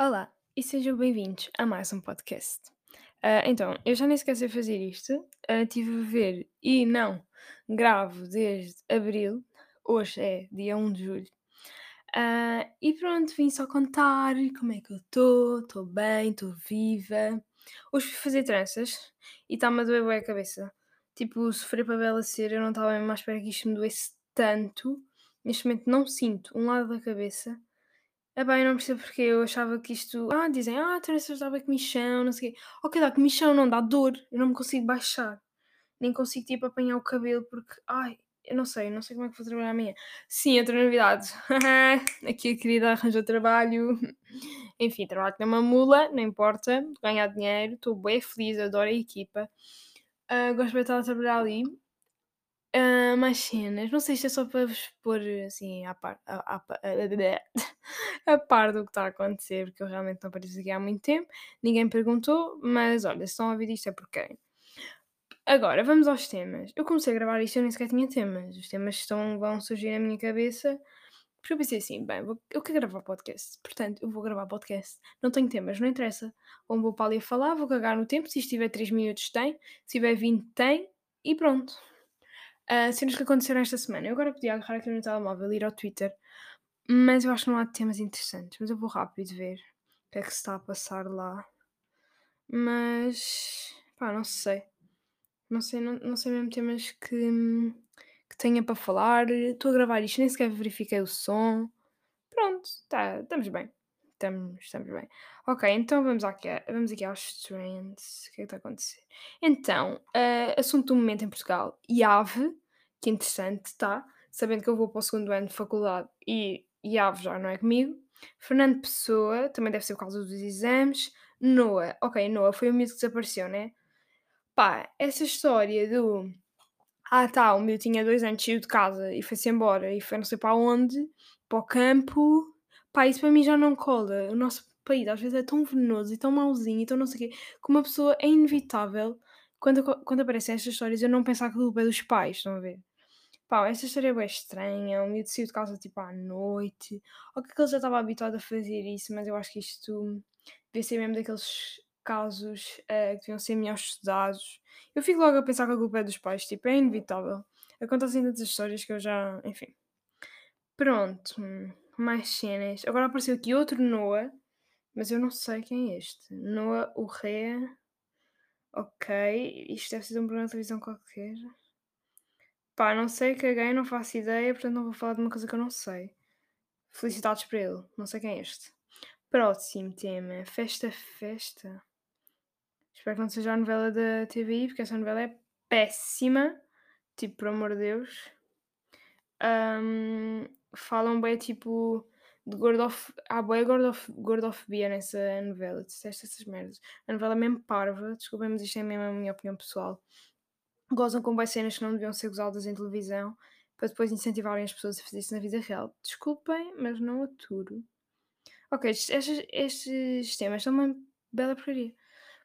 Olá e sejam bem-vindos a mais um podcast. Ah, então, eu já nem sequer sei fazer isto, ah, estive a ver e não gravo desde abril, hoje é dia 1 de julho. Ah, e pronto, vim só contar como é que eu estou, estou bem, estou viva. Hoje fui fazer tranças e está-me a doer bué a cabeça. Tipo, sofrer para bela ser, eu não estava mesmo à espera que isto me doesse tanto. Neste momento não sinto um lado da cabeça é bem, não percebo porque eu achava que isto ah, dizem: "Ah, tranças dá bué comichão, não sei o quê". Ok, dá comichão, não dá dor, eu não me consigo baixar, nem consigo, tipo, apanhar o cabelo porque, ai, eu não sei, não sei como é que vou trabalhar amanhã. Sim, outra novidade, aqui a querida arranjou trabalho, enfim, trabalho é uma mula, não importa, ganhar dinheiro, estou bué feliz, adoro a equipa, ah, gosto de estar a trabalhar ali. Hã, mais cenas, não sei se é só para vos pôr assim à par a pa a par do que está a acontecer, porque eu realmente não apareço aqui há muito tempo, ninguém perguntou, mas olha, se estão a ouvir isto é porque. Agora, vamos aos temas. Eu comecei a gravar isto eu nem sequer tinha temas, os temas estão vão surgir na minha cabeça, porque eu pensei assim: "Bem, vou eu quero gravar podcast, portanto eu vou gravar podcast, não tenho temas, não interessa, ou vou para ali a falar, vou cagar no tempo, se isto tiver 3 minutos tem, se tiver 20 tem, e pronto". Ah, cenas que aconteceram esta semana. Eu agora podia agarrar aqui no telemóvel e ir ao Twitter, mas eu acho que não há temas interessantes. Mas eu vou rápido ver o que é que se está a passar lá. Mas, pá, não sei. Não sei, não, não sei mesmo temas que, que tenha para falar. Estou a gravar isto, nem sequer verifiquei o som. Pronto, tá, estamos bem. Estamos, estamos bem. Ok, então vamos aqui, vamos aqui aos trends. O que é que está a acontecer? Então, ah, assunto do momento em Portugal. IAV, que interessante, tá? Sabendo que eu vou para o segundo ano de faculdade e IAV já não é comigo. Fernando Pessoa, também deve ser por causa dos exames. Noah, ok, Noah foi o miúdo que desapareceu, né? Pá, essa história do ah, tá, o meu tinha 2 anos, saiu de casa e foi-se embora e foi não sei para onde, para o campo. Pá, isso para mim já não cola. O nosso país às vezes é tão venenoso e tão mauzinho e tão não sei o quê, que uma pessoa é inevitável quando quando aparecem estas histórias eu não pensar que a culpa é dos pais, estão a ver? Pá, esta história é bué estranha, o miúdo saiu de casa, tipo, à noite, ou que ele já estava habituado a fazer isso, mas eu acho que isto devia ser mesmo daqueles casos, eh, que deviam ser melhor estudados. Eu fico logo a pensar que a culpa é dos pais, tipo, é inevitável. Acontecem tantas histórias que eu já enfim. Pronto, mais cenas. Agora apareceu aqui outro Noah, mas eu não sei quem é este. Noah Urrea, ok, isto deve ser de um programa de televisão qualquer. Pá, não sei, caguei, não faço ideia, portanto não vou falar de uma coisa que eu não sei. Felicidades para ele, não sei quem é este. Próximo tema, Festa Festa. Espero que não seja a novela da TVI, porque essa novela é péssima. Tipo, por amor de Deus. Ahm, falam bem, tipo, de gordof... Há bué gordof... gordofobia nessa novela. Disseste essas merdas. A novela é mesmo parva. Desculpem, mas isto é mesmo a minha opinião pessoal. Gozam com bué cenas que não deviam ser gozadas em televisão para depois incentivarem as pessoas a fazer isso na vida real. Desculpem, mas não aturo. Ok, estes, estes, temas são uma bela porcaria.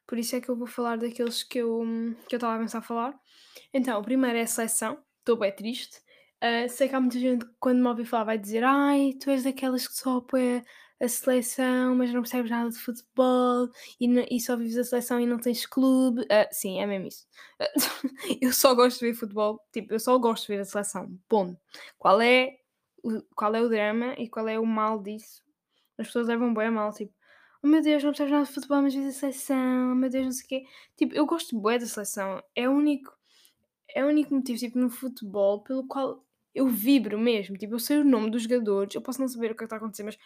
Por isso é que eu vou falar daqueles que eu que eu estava a pensar falar. Então, o primeiro é a seleção. Estou bem triste. Ah, sei que há muita gente que quando me ouvir falar vai dizer ai, tu és daquelas que só apoia a seleção, mas não percebes nada de futebol e, e só vives a seleção e não tens clube. Ah, sim, é mesmo isso. Ah, eu só gosto de ver futebol, tipo, eu só gosto de ver a seleção. Ponto. Qual é o, qual é o drama e qual é o mal disso? As pessoas levam bem a mal, tipo, oh meu Deus, não percebes nada de futebol, mas vês a seleção, oh meu Deus, não sei o quê. Tipo, eu gosto bué da seleção. É o único, é o único motivo, tipo, no futebol pelo qual eu vibro mesmo. Tipo, eu sei o nome dos jogadores, eu posso não saber o que é que está a acontecer, mas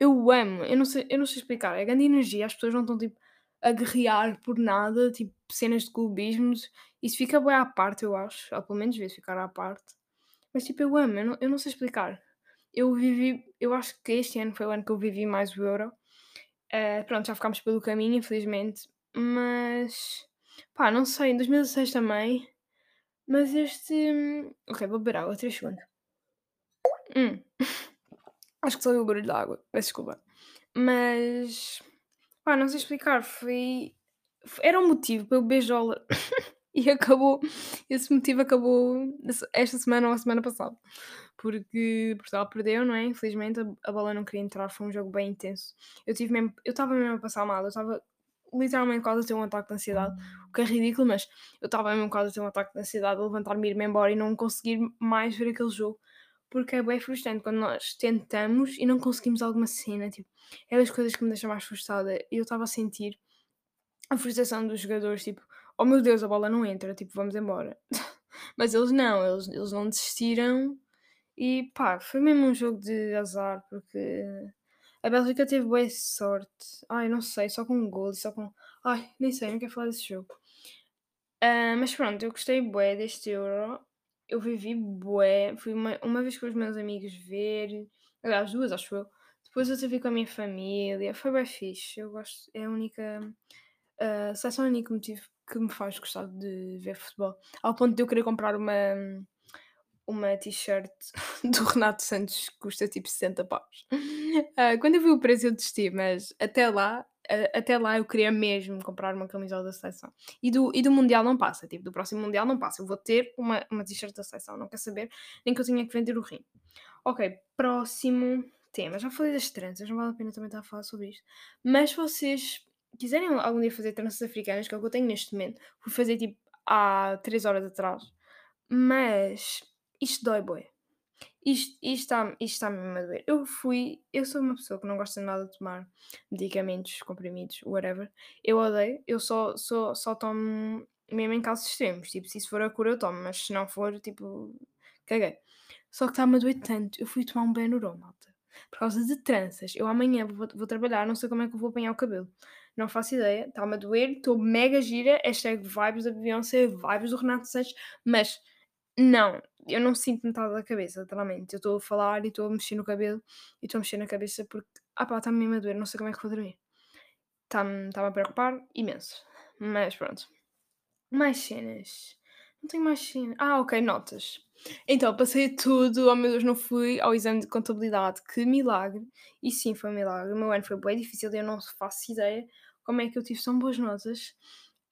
eu amo. Eu não sei, eu não sei explicar. É grande energia, as pessoas não estão, tipo, a guerrear por nada, tipo, cenas de clubismos. Isso fica bué à parte, eu acho. Ou pelo menos devia ficar à parte. Mas, tipo, eu amo, eu não, eu não sei explicar. Eu vivi, eu acho que este ano foi o ano que eu vivi mais o Euro. Eh, pronto, já ficámos pelo caminho, infelizmente. Mas, pá, não sei, em 2016 também. Mas este. hum, Ok, vou beber água, 3 segundos. Hum, acho que só o barulho da água, peço desculpa. Mas, pá, não sei explicar, foi. Era um motivo para eu beijola. e acabou esse motivo acabou esta semana ou a semana passada, porque Portugal perdeu, não é, infelizmente a a bola não queria entrar, foi um jogo bem intenso. Eu tive mesmo eu estava mesmo a passar mal, eu estava literalmente quase a ter um ataque de ansiedade, o que é ridículo, mas eu estava mesmo quase a ter um ataque de ansiedade, a levantar-me e ir-me embora e não conseguir mais ver aquele jogo, porque é bem frustrante quando nós tentamos e não conseguimos alguma cena, tipo, é das coisas que me deixa mais frustrada. E eu estava a sentir a frustração dos jogadores, tipo, oh meu Deus, a bola não entra, tipo, vamos embora. Mas eles não, eles, eles não desistiram e pá, foi mesmo um jogo de azar, porque a Bélgica teve boa sorte. Ai, não sei, só com um gol e só com. Ai, nem sei, não quero falar desse jogo. Ah, mas pronto, eu gostei bué deste Euro. Eu vivi bué. Fui uma, uma vez com os meus amigos ver. Aliás, duas, acho eu. Depois outra vez com a minha família. Foi bem fixe. Eu gosto. É a única. Uh, seleção é o único motivo que me faz gostar de ver futebol. Ao ponto de eu querer comprar uma. Uma t-shirt do Renato Santos que custa tipo 60 paus. Ah, quando eu vi o preço eu desisti, mas até lá a- até lá eu queria mesmo comprar uma camisola da seleção. E do, e do Mundial não passa, tipo, do próximo Mundial não passa. Eu vou ter uma, uma t-shirt da seleção, não quer saber, nem que eu tenha que vender o rim. Ok, próximo tema. Já falei das tranças, não vale a pena também estar a falar sobre isto. Mas se vocês quiserem algum dia fazer tranças africanas, que é o que eu tenho neste momento, fui fazer tipo há 3 horas atrás, mas isto dói, boé. Isto está isto está mesmo a doer. Eu fui eu sou uma pessoa que não gosta nada de tomar medicamentos, comprimidos, whatever. Eu odeio, eu só só só tomo mesmo em casos extremos, tipo, se isso for a cura eu tomo, mas se não for, tipo, caguei. Só que está-me a doer tanto, eu fui tomar um Benuron, malta, por causa de tranças. Eu amanhã vou vou trabalhar, não sei como é que eu vou apanhar o cabelo. Não faço ideia, está-me a doer, estou mega gira, hashtag vibes da Beyoncé, vibes do Renato Sanches, mas não, eu não sinto metade da cabeça, literalmente. Eu estou a falar e estou a mexer no cabelo e estou a mexer na cabeça porque, ah pá, está-me mesmo a doer, não sei como é que vou dormir. Está-me está a preocupar imenso. Mas pronto. Mais cenas. Não tenho mais cenas. Ah, ok, notas. Então, passei tudo, oh meu Deus, não fui ao exame de contabilidade, que milagre. E sim, foi um milagre. O meu ano foi bem difícil e eu não faço ideia como é que eu tive tão boas notas.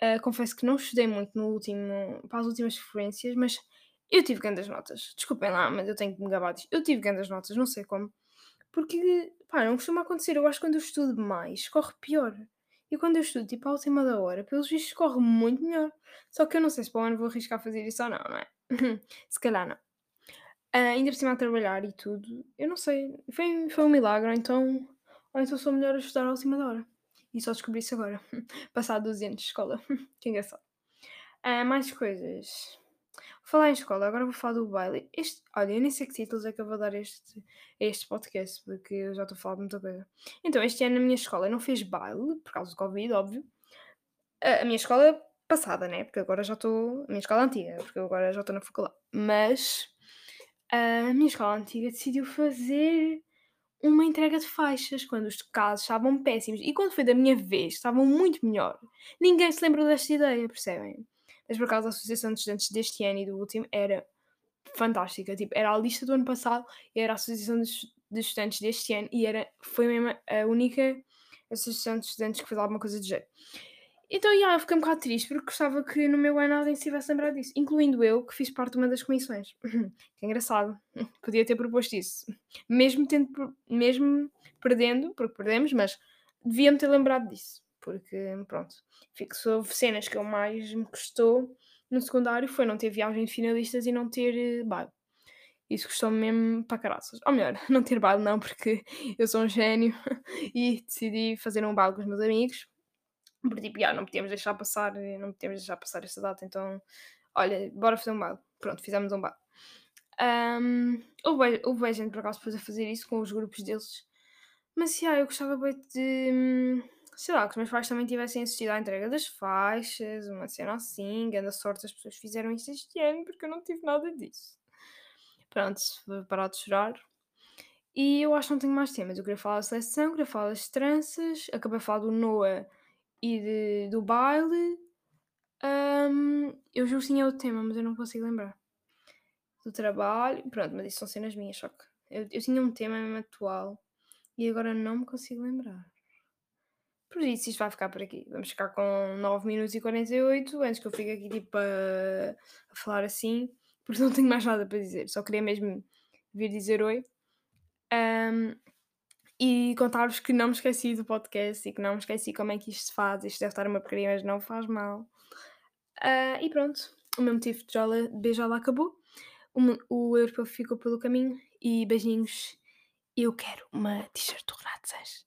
Ah, confesso que não estudei muito no último, para as últimas referências, mas eu tive grandes notas. Desculpem lá, mas eu tenho que me gabar disto. Eu tive grandes notas, não sei como. Porque, pá, não costuma acontecer. Eu acho que quando eu estudo mais, corre pior. E quando eu estudo, tipo, à última da hora, pelos vistos corre muito melhor. Só que eu não sei se para o ano vou arriscar fazer isso ou não, não é? se calhar não. Ah, ainda por cima a trabalhar e tudo, eu não sei. Foi, foi um milagre, ou então, ou então sou melhor a estudar à última da hora. E só descobri isso agora. Passado 12 anos de escola. que engraçado. Ah, mais coisas. Falar em escola, agora vou falar do baile. Este, olha, eu nem sei que títulos é que eu vou dar este, este podcast, porque eu já estou a falar de muita coisa. Então, este ano na minha escola eu não fiz baile, por causa do Covid, óbvio. A, a minha escola passada, né? Porque agora já estou. A minha escola antiga, porque agora já estou na faculdade. Mas a minha escola antiga decidiu fazer uma entrega de faixas quando os casos estavam péssimos. E quando foi da minha vez, estavam muito melhor. Ninguém se lembrou desta ideia, percebem? Mas por acaso a Associação de Estudantes deste ano e do último era fantástica. Tipo, era a lista do ano passado e era a Associação de Estudantes deste ano e era, foi mesmo a única Associação de Estudantes que fez alguma coisa de jeito. Então, yeah, eu fiquei um bocado triste porque gostava que no meu ano alguém se tivesse lembrado disso, incluindo eu, que fiz parte de uma das comissões. que engraçado. Podia ter proposto isso. Mesmo, tendo, mesmo perdendo, porque perdemos, mas devia-me ter lembrado disso. Porque, pronto, fixou cenas que eu mais me custou no secundário foi não ter viagem de finalistas e não ter uh, baile. Isso custou-me mesmo para caraças. Ou melhor, não ter baile não, porque eu sou um gênio e decidi fazer um baile com os meus amigos porque tipo, yeah, não podíamos deixar passar, não podíamos deixar passar esta data, então olha, bora fazer um baile. Pronto, fizemos um baile. Um, houve, houve gente por acaso depois a fazer isso com os grupos deles. Mas yeah, eu gostava bem de. Sei lá, que os meus pais também tivessem assistido à entrega das faixas, uma cena assim, grande sorte as pessoas fizeram isso este ano, porque eu não tive nada disso. Pronto, parar de chorar. E eu acho que não tenho mais temas. Eu queria falar da seleção, queria falar das tranças, acabei de falar do Noah e de, do baile. Um, eu juro que tinha outro tema, mas eu não consigo lembrar. Do trabalho, pronto, mas isso são cenas minhas, só que eu, eu tinha um tema mesmo atual e agora não me consigo lembrar. Por isso, isto vai ficar por aqui. Vamos ficar com 9 minutos e 48, antes que eu fique aqui tipo a, a falar assim, porque não tenho mais nada para dizer. Só queria mesmo vir dizer oi. Ahm, e contar-vos que não me esqueci do podcast e que não me esqueci como é que isto se faz. Isto deve estar uma porcaria, mas não faz mal. Ah, e pronto, o meu motivo de jola- beijola acabou. O, o europeu ficou pelo caminho. E beijinhos. Eu quero uma t-shirt do Renato Sanches.